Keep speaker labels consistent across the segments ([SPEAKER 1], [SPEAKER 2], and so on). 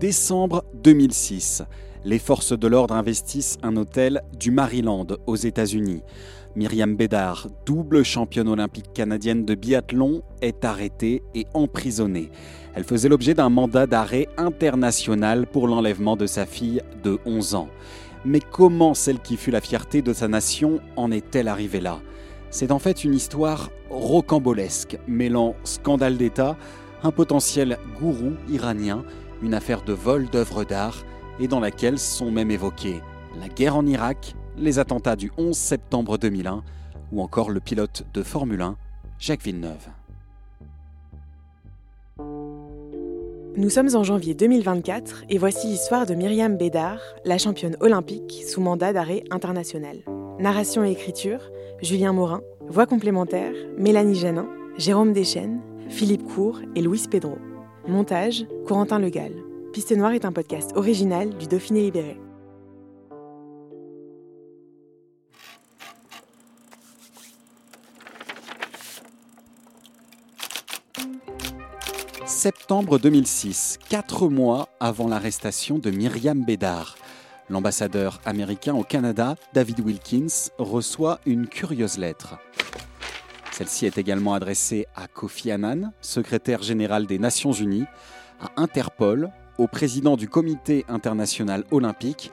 [SPEAKER 1] Décembre 2006. Les forces de l'ordre investissent un hôtel du Maryland aux États-Unis. Myriam Bédard, double championne olympique canadienne de biathlon, est arrêtée et emprisonnée. Elle faisait l'objet d'un mandat d'arrêt international pour l'enlèvement de sa fille de 11 ans. Mais comment celle qui fut la fierté de sa nation en est-elle arrivée là? C'est en fait une histoire rocambolesque, mêlant scandale d'État, un potentiel gourou iranien, une affaire de vol d'œuvres d'art, et dans laquelle sont même évoqués la guerre en Irak, les attentats du 11 septembre 2001 ou encore le pilote de Formule 1, Jacques Villeneuve.
[SPEAKER 2] Nous sommes en janvier 2024 et voici l'histoire de Myriam Bédard, la championne olympique sous mandat d'arrêt international. Narration et écriture, Julien Morin. Voix complémentaire, Mélanie Janin, Jérôme Deschênes, Philippe Cour et Louis Pedro. Montage, Corentin Legal. Piste Noire est un podcast original du Dauphiné Libéré.
[SPEAKER 1] Septembre 2006, quatre mois avant l'arrestation de Myriam Bédard. L'ambassadeur américain au Canada, David Wilkins, reçoit une curieuse lettre. Celle-ci est également adressée à Kofi Annan, secrétaire général des Nations Unies, à Interpol, au président du Comité international olympique,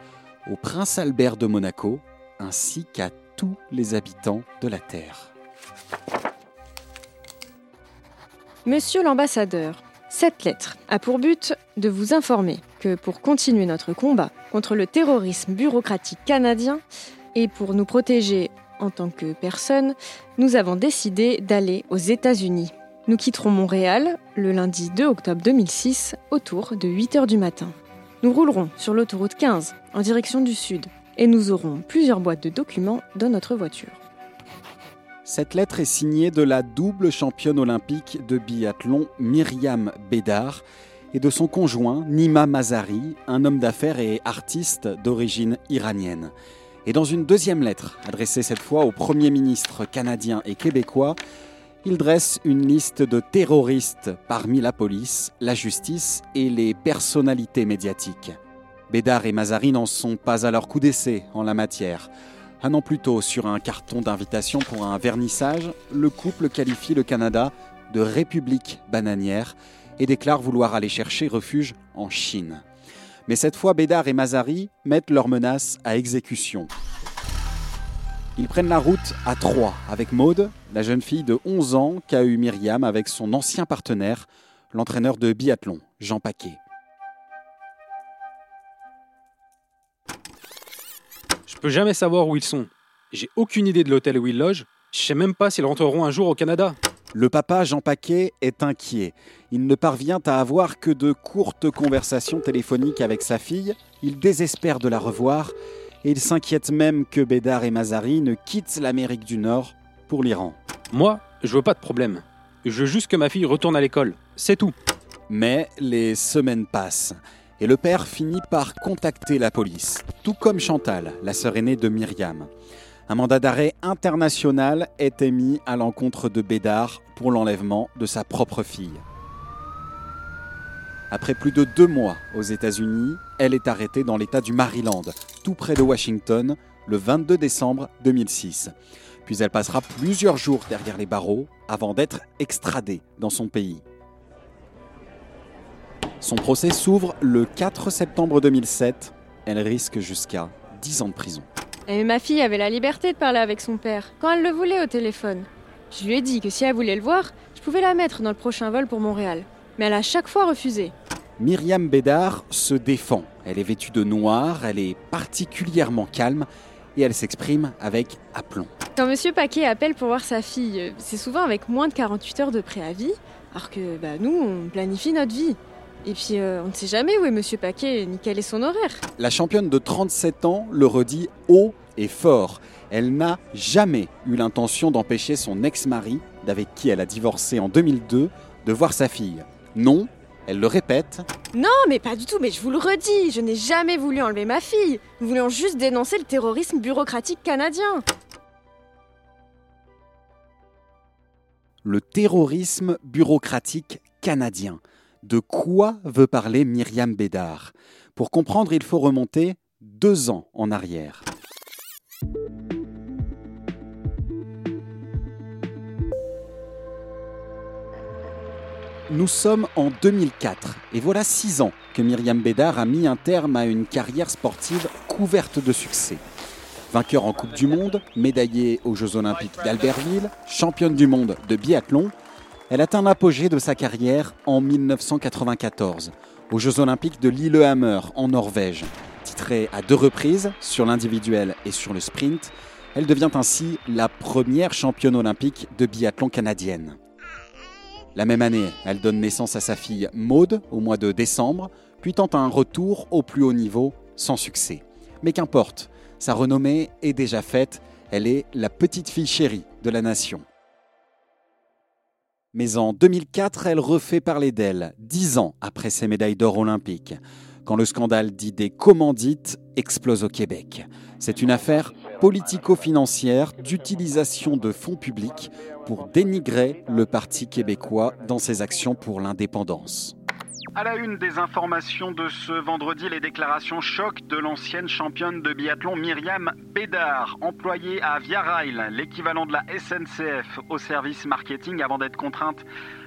[SPEAKER 1] au prince Albert de Monaco, ainsi qu'à tous les habitants de la Terre.
[SPEAKER 3] Monsieur l'ambassadeur, cette lettre a pour but de vous informer que pour continuer notre combat contre le terrorisme bureaucratique canadien et pour nous protéger en tant que personne, nous avons décidé d'aller aux États-Unis. Nous quitterons Montréal le lundi 2 octobre 2006 autour de 8 h du matin. Nous roulerons sur l'autoroute 15 en direction du sud et nous aurons plusieurs boîtes de documents dans notre voiture.
[SPEAKER 1] Cette lettre est signée de la double championne olympique de biathlon Myriam Bédard et de son conjoint Nima Mazari, un homme d'affaires et artiste d'origine iranienne. Et dans une deuxième lettre, adressée cette fois au Premier ministre canadien et québécois, il dresse une liste de terroristes parmi la police, la justice et les personnalités médiatiques. Bédard et Mazari n'en sont pas à leur coup d'essai en la matière. Un an plus tôt, sur un carton d'invitation pour un vernissage, le couple qualifie le Canada de république bananière et déclare vouloir aller chercher refuge en Chine. Mais cette fois, Bédard et Mazari mettent leurs menaces à exécution. Ils prennent la route à Troyes avec Maude, la jeune fille de 11 ans qu'a eu Myriam avec son ancien partenaire, l'entraîneur de biathlon, Jean Paquet.
[SPEAKER 4] Je peux jamais savoir où ils sont. J'ai aucune idée de l'hôtel où ils logent. Je sais même pas s'ils rentreront un jour au Canada.
[SPEAKER 1] Le papa Jean Paquet est inquiet. Il ne parvient à avoir que de courtes conversations téléphoniques avec sa fille. Il désespère de la revoir et il s'inquiète même que Bédard et Mazari ne quittent l'Amérique du Nord pour l'Iran.
[SPEAKER 4] Moi, je veux pas de problème. Je veux juste que ma fille retourne à l'école. C'est tout.
[SPEAKER 1] Mais les semaines passent et le père finit par contacter la police, tout comme Chantal, la sœur aînée de Myriam. Un mandat d'arrêt international est émis à l'encontre de Bédard pour l'enlèvement de sa propre fille. Après plus de deux mois aux États-Unis, elle est arrêtée dans l'État du Maryland, tout près de Washington, le 22 décembre 2006. Puis elle passera plusieurs jours derrière les barreaux avant d'être extradée dans son pays. Son procès s'ouvre le 4 septembre 2007. Elle risque jusqu'à 10 ans de prison.
[SPEAKER 3] Et ma fille avait la liberté de parler avec son père, quand elle le voulait au téléphone. Je lui ai dit que si elle voulait le voir, je pouvais la mettre dans le prochain vol pour Montréal. Mais elle a chaque fois refusé.
[SPEAKER 1] Myriam Bédard se défend. Elle est vêtue de noir, elle est particulièrement calme et elle s'exprime avec aplomb.
[SPEAKER 3] Quand Monsieur Paquet appelle pour voir sa fille, c'est souvent avec moins de 48 heures de préavis, alors que bah, nous, on planifie notre vie. Et puis, euh, on ne sait jamais où est Monsieur Paquet ni quel est son horaire.
[SPEAKER 1] La championne de 37 ans le redit haut et fort. Elle n'a jamais eu l'intention d'empêcher son ex-mari, d'avec qui elle a divorcé en 2002, de voir sa fille. Non, elle le répète.
[SPEAKER 3] Non, mais pas du tout, mais je vous le redis, je n'ai jamais voulu enlever ma fille. Nous voulions juste dénoncer le terrorisme bureaucratique canadien.
[SPEAKER 1] Le terrorisme bureaucratique canadien. De quoi veut parler Myriam Bédard? Pour comprendre, il faut remonter deux ans en arrière. Nous sommes en 2004 et voilà six ans que Myriam Bédard a mis un terme à une carrière sportive couverte de succès. Vainqueur en Coupe du Monde, médaillée aux Jeux Olympiques d'Albertville, championne du monde de biathlon, elle atteint l'apogée de sa carrière en 1994, aux Jeux Olympiques de Lillehammer en Norvège. Titrée à deux reprises sur l'individuel et sur le sprint, elle devient ainsi la première championne olympique de biathlon canadienne. La même année, elle donne naissance à sa fille Maude au mois de décembre, puis tente un retour au plus haut niveau sans succès. Mais qu'importe, sa renommée est déjà faite, elle est la petite fille chérie de la nation. Mais en 2004, elle refait parler d'elle, dix ans après ses médailles d'or olympiques, quand le scandale d'idées commandites explose au Québec. C'est une affaire politico-financière d'utilisation de fonds publics pour dénigrer le Parti québécois dans ses actions pour l'indépendance.
[SPEAKER 5] À la une des informations de ce vendredi, les déclarations choc de l'ancienne championne de biathlon Myriam Bédard, employée à Via Rail, l'équivalent de la SNCF au service marketing avant d'être contrainte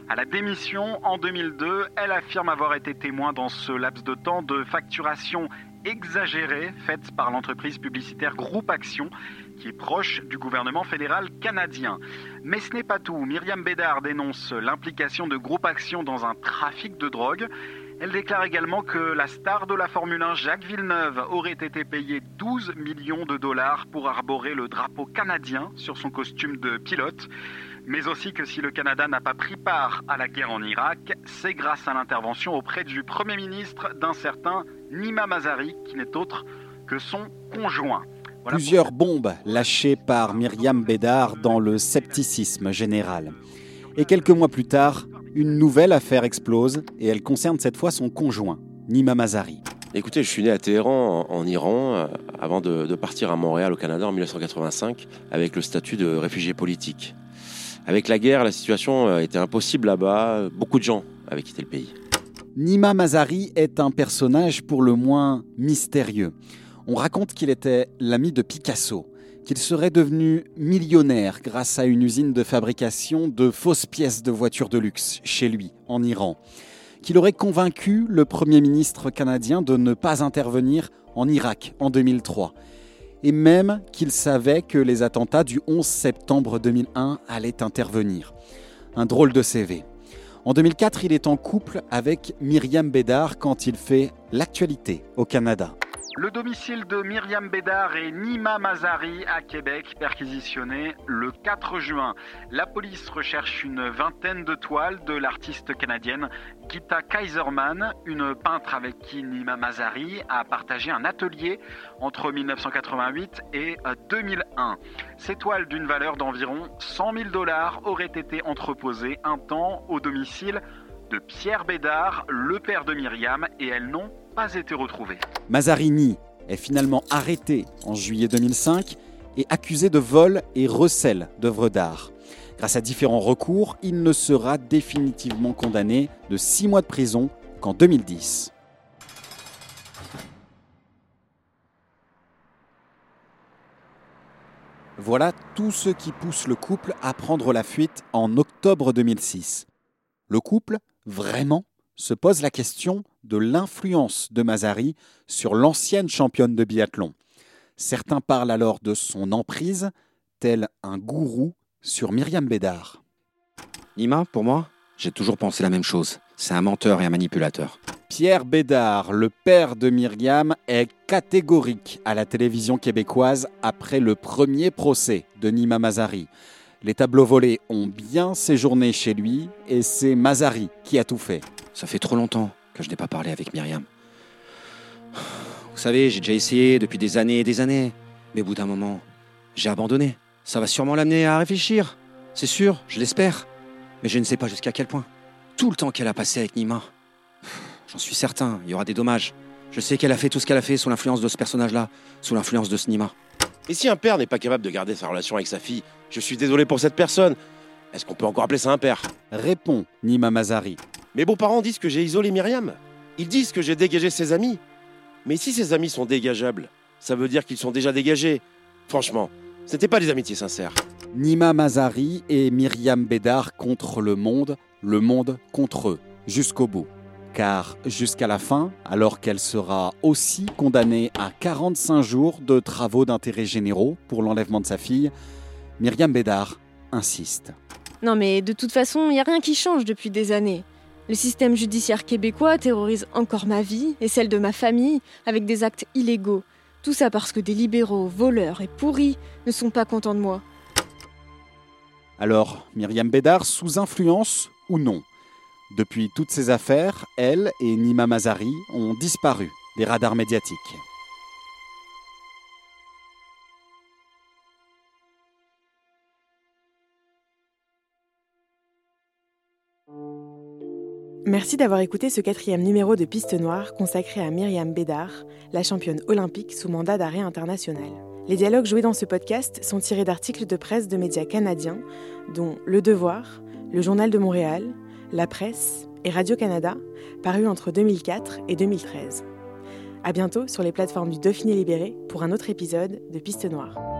[SPEAKER 5] à la démission en 2002. Elle affirme avoir été témoin dans ce laps de temps de facturation exagérée faite par l'entreprise publicitaire Groupe Action qui est proche du gouvernement fédéral canadien. Mais ce n'est pas tout. Myriam Bédard dénonce l'implication de Groupe Action dans un trafic de drogue. Elle déclare également que la star de la Formule 1, Jacques Villeneuve, aurait été payé 12 millions de dollars pour arborer le drapeau canadien sur son costume de pilote. Mais aussi que si le Canada n'a pas pris part à la guerre en Irak, c'est grâce à l'intervention auprès du Premier ministre d'un certain Nima Mazari, qui n'est autre que son conjoint.
[SPEAKER 1] Plusieurs bombes lâchées par Myriam Bédard dans le scepticisme général. Et quelques mois plus tard, une nouvelle affaire explose et elle concerne cette fois son conjoint, Nima Mazari.
[SPEAKER 6] Écoutez, je suis né à Téhéran, en Iran, euh, avant de, de, partir à Montréal, au Canada, en 1985, avec le statut de réfugié politique. Avec la guerre, la situation euh, était impossible là-bas. Beaucoup de gens avaient quitté le pays.
[SPEAKER 1] Nima Mazari est un personnage pour le moins mystérieux. On raconte qu'il était l'ami de Picasso, qu'il serait devenu millionnaire grâce à une usine de fabrication de fausses pièces de voitures de luxe chez lui, en Iran, qu'il aurait convaincu le Premier ministre canadien de ne pas intervenir en Irak en 2003, et même qu'il savait que les attentats du 11 septembre 2001 allaient intervenir. Un drôle de CV. En 2004, il est en couple avec Myriam Bédard quand il fait l'actualité au Canada.
[SPEAKER 5] Le domicile de Myriam Bédard et Nima Mazari à Québec perquisitionné le 4 juin. La police recherche une vingtaine de toiles de l'artiste canadienne Gita Kaiserman, une peintre avec qui Nima Mazari a partagé un atelier entre 1988 et 2001. Ces toiles d'une valeur d'environ 100 000 dollars auraient été entreposées un temps au domicile de Pierre Bédard, le père de Myriam, et elles n'ont pas été retrouvées.
[SPEAKER 1] Mazarini est finalement arrêté en juillet 2005 et accusé de vol et recel d'œuvres d'art. Grâce à différents recours, il ne sera définitivement condamné de six mois de prison qu'en 2010. Voilà tout ce qui pousse le couple à prendre la fuite en octobre 2006. Le couple, vraiment, se pose la question de l'influence de Mazari sur l'ancienne championne de biathlon. Certains parlent alors de son emprise, tel un gourou sur Myriam Bédard.
[SPEAKER 7] Nima, pour moi, j'ai toujours pensé la même chose. C'est un menteur et un manipulateur.
[SPEAKER 1] Pierre Bédard, le père de Myriam, est catégorique à la télévision québécoise après le premier procès de Nima Mazari. Les tableaux volés ont bien séjourné chez lui et c'est Mazari qui a tout fait.
[SPEAKER 7] Ça fait trop longtemps que je n'ai pas parlé avec Myriam. Vous savez, j'ai déjà essayé depuis des années et des années. Mais au bout d'un moment, j'ai abandonné. Ça va sûrement l'amener à réfléchir. C'est sûr, je l'espère. Mais je ne sais pas jusqu'à quel point. Tout le temps qu'elle a passé avec Nima, j'en suis certain, il y aura des dommages. Je sais qu'elle a fait tout ce qu'elle a fait sous l'influence de ce personnage-là, sous l'influence de ce Nima.
[SPEAKER 6] Et si un père n'est pas capable de garder sa relation avec sa fille, je suis désolé pour cette personne. Est-ce qu'on peut encore appeler ça un père?
[SPEAKER 1] Répond Nima Mazari.
[SPEAKER 6] Mes beaux-parents disent que j'ai isolé Myriam. Ils disent que j'ai dégagé ses amis. Mais si ses amis sont dégageables, ça veut dire qu'ils sont déjà dégagés. Franchement, ce n'étaient pas des amitiés sincères.
[SPEAKER 1] Nima Mazari et Myriam Bédard contre le monde, le monde contre eux, jusqu'au bout. Car jusqu'à la fin, alors qu'elle sera aussi condamnée à 45 jours de travaux d'intérêt généraux pour l'enlèvement de sa fille, Myriam Bédard insiste.
[SPEAKER 3] Non mais de toute façon, il n'y a rien qui change depuis des années. Le système judiciaire québécois terrorise encore ma vie et celle de ma famille avec des actes illégaux. Tout ça parce que des libéraux, voleurs et pourris ne sont pas contents de moi.
[SPEAKER 1] Alors, Myriam Bédard sous influence ou non? Depuis toutes ces affaires, elle et Nima Mazari ont disparu des radars médiatiques.
[SPEAKER 2] Merci d'avoir écouté ce quatrième numéro de Piste Noire consacré à Myriam Bédard, la championne olympique sous mandat d'arrêt international. Les dialogues joués dans ce podcast sont tirés d'articles de presse de médias canadiens, dont Le Devoir, Le Journal de Montréal, La Presse et Radio-Canada, parus entre 2004 et 2013. À bientôt sur les plateformes du Dauphiné Libéré pour un autre épisode de Piste Noire.